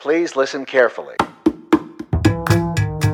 Please listen carefully.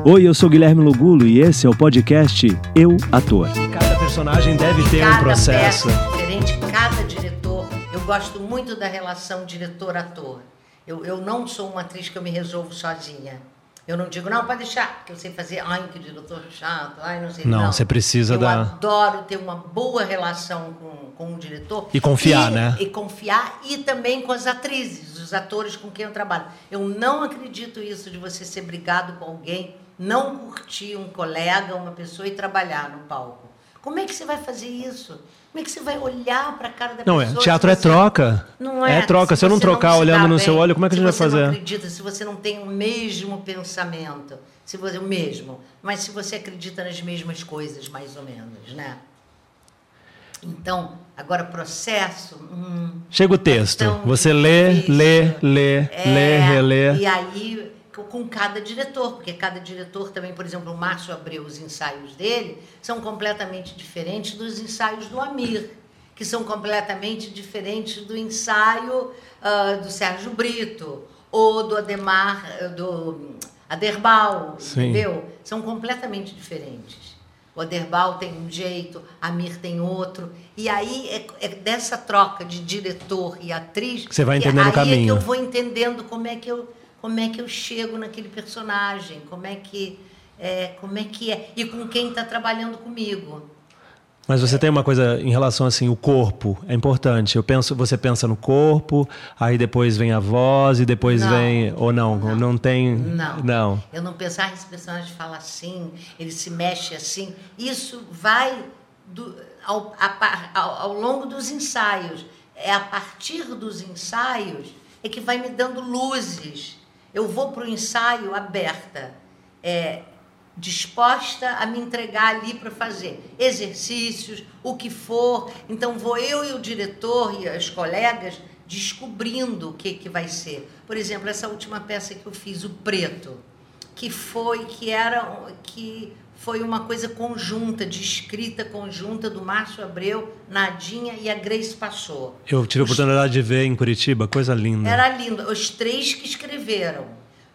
Oi, eu sou Guilherme Lugulo e esse é o podcast Eu Ator. Cada personagem deve ter um cada processo. peça diferente, cada diretor. Eu gosto muito da relação diretor-ator. Eu, eu não sou uma atriz que eu me resolvo sozinha. Eu não digo, não, pode deixar, que eu sei fazer, ai, que diretor chato, ai, não sei. Não, você precisa eu da- adoro ter uma boa relação com, com o diretor. E confiar, né? E confiar, e também com as atrizes, os atores com quem eu trabalho. Eu não acredito isso de você ser brigado com alguém, não curtir um colega, uma pessoa e trabalhar no palco. Como é que você vai fazer isso? Como é que você vai olhar para a cara da Não, é, pessoa? teatro se é troca. Não é. É troca. Se eu não trocar se olhando dá no seu bem, olho, como é que a se gente vai você não fazer? acredita, se você não tem o mesmo pensamento, se você o mesmo, mas se você acredita nas mesmas coisas, mais ou menos, né? Então, agora processo. hum, Chega o texto. Você lê, difícil. lê, lê, lê, É, relê. E aí, co- com cada diretor, porque cada diretor também, por exemplo, o Márcio Abreu, os ensaios dele são completamente diferentes dos ensaios do Amir, que são completamente diferentes do ensaio ah, do Sérgio Brito ou do Ademar, ah, do Aderbal, Sim. entendeu? São completamente diferentes. O Aderbal tem um jeito, a Mir tem outro. E aí é, é dessa troca de diretor e atriz. Que você vai entendendo o aí É que caminho. eu vou entendendo como é que eu, como é que eu chego naquele personagem, como é que é, como é que é e com quem está trabalhando comigo. Mas você tem uma coisa em relação assim, o corpo é importante. Eu penso, você pensa no corpo, aí depois vem a voz e depois Não. vem ou não, Não. não, tem, Não. não. Eu não pensar, ah, esse personagem fala assim, ele se mexe assim. Isso vai do- ao, ao- ao longo dos ensaios. É a partir dos ensaios é que vai me dando luzes. Eu vou para o ensaio aberta, é, disposta a me entregar ali para fazer exercícios, o que for. Então vou eu e o diretor e as colegas descobrindo o que, que vai ser. Por exemplo, essa última peça que eu fiz, o Preto, que foi que era que foi uma coisa conjunta, de escrita conjunta do Márcio Abreu, Nadinha e a Grace Passou. Eu tive a oportunidade de ver em Curitiba, coisa linda. Era lindo. Os três que escreveram.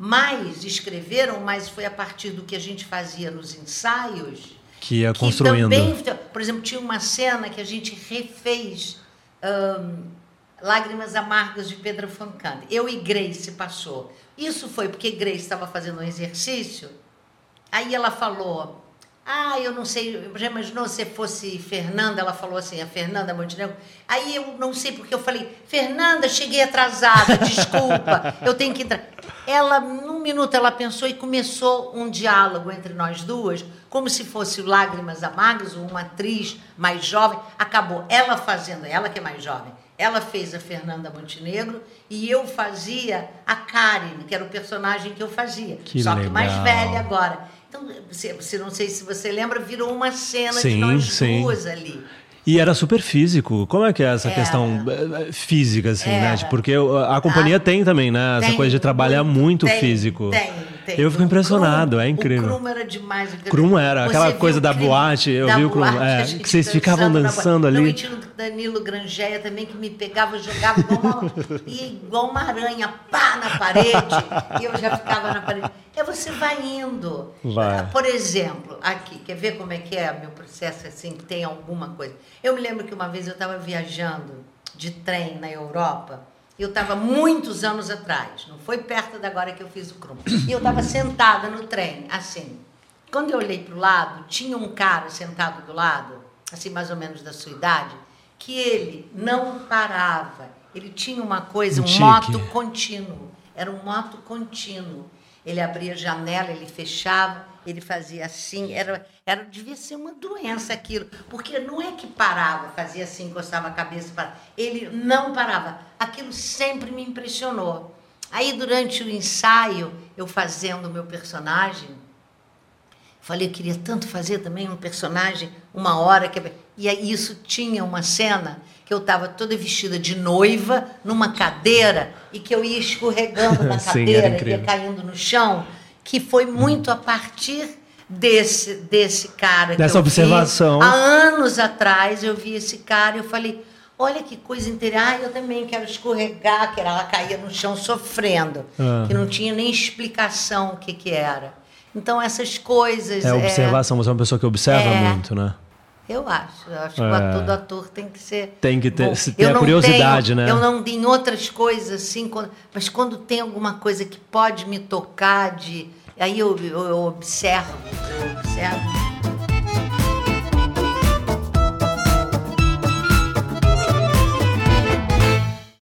Mas escreveram, mas foi a partir do que a gente fazia nos ensaios. Que ia que construindo. também, por exemplo, tinha uma cena que a gente refez ahn, Lágrimas Amargas de Pedro Foncane. Eu e Grace passou. Isso foi porque Grace estava fazendo um exercício. Aí ela falou: Ah, eu não sei, já imaginou se fosse Fernanda? Ela falou assim, a Fernanda Montenegro. Aí eu não sei porque eu falei: Fernanda, cheguei atrasada, desculpa, eu tenho que entrar. Ela, num minuto, ela pensou e começou um diálogo entre nós duas, como se fosse Lágrimas Amargas, uma atriz mais jovem. Acabou ela fazendo, ela que é mais jovem, ela fez a Fernanda Montenegro e eu fazia a Karen, que era o personagem que eu fazia. Que só que mais legal. velha agora. Se- não sei se você lembra, virou uma cena de Sim, nós sim. duas ali. E era super físico. Como é que é essa Era. questão eh, física, assim, né? Era. Tipo, Porque eu- a companhia Ah, tem também, né? Essa Tem coisa de trabalhar muito tem, físico. Tem, tem. Eu fico impressionado, Krum- é incrível. O Krum era demais. Krum era, Você aquela coisa da boate, eu da vi o Krum, é, que vocês ficavam dançando na dançando ali. Não, e tinha o Danilo Grangeia também, que me pegava jogava igual uma, ia igual uma aranha, pá, na parede, e eu já ficava na parede. Você vai indo. Vai. Por exemplo, aqui, quer ver como é que é meu processo, assim, tem alguma coisa? Eu me lembro que uma vez eu estava viajando de trem na Europa, e eu estava muitos anos atrás, não foi perto da agora que eu fiz o Krum. E eu estava sentada no trem, assim. Quando eu olhei para o lado, tinha um cara sentado do lado, assim, mais ou menos da sua idade, que ele não parava. Ele tinha uma coisa, Um um moto contínuo. Era um moto contínuo. Ele abria a janela, ele fechava, ele fazia assim. Era, era, devia ser uma doença aquilo. Porque não é que parava, fazia assim, encostava a cabeça parava. Ele não parava. Aquilo sempre me impressionou. Aí, durante o ensaio, eu fazendo o meu personagem, Falei, eu queria tanto fazer também um personagem, uma hora que. E aí isso tinha uma cena que eu estava toda vestida de noiva, numa cadeira, e que eu ia escorregando na Sim, cadeira, ia incrível. caindo no chão, que foi muito a partir desse, desse cara. que Dessa eu vi. observação. Há anos atrás eu vi esse cara e eu falei. Olha que coisa interessante. Ah, eu também quero escorregar, que ela caía no chão sofrendo, Ah. que não tinha nem explicação o que, que era. Então, essas coisas. É observação, você é uma pessoa que observa É. muito, né? Eu acho. Eu acho que É. ator do ator tem que ser. Tem que ter- bom. se ter a curiosidade, tenho- né? Eu não em outras coisas assim, quando- mas quando tem alguma coisa que pode me tocar, de, aí eu, eu, eu observo, eu observo.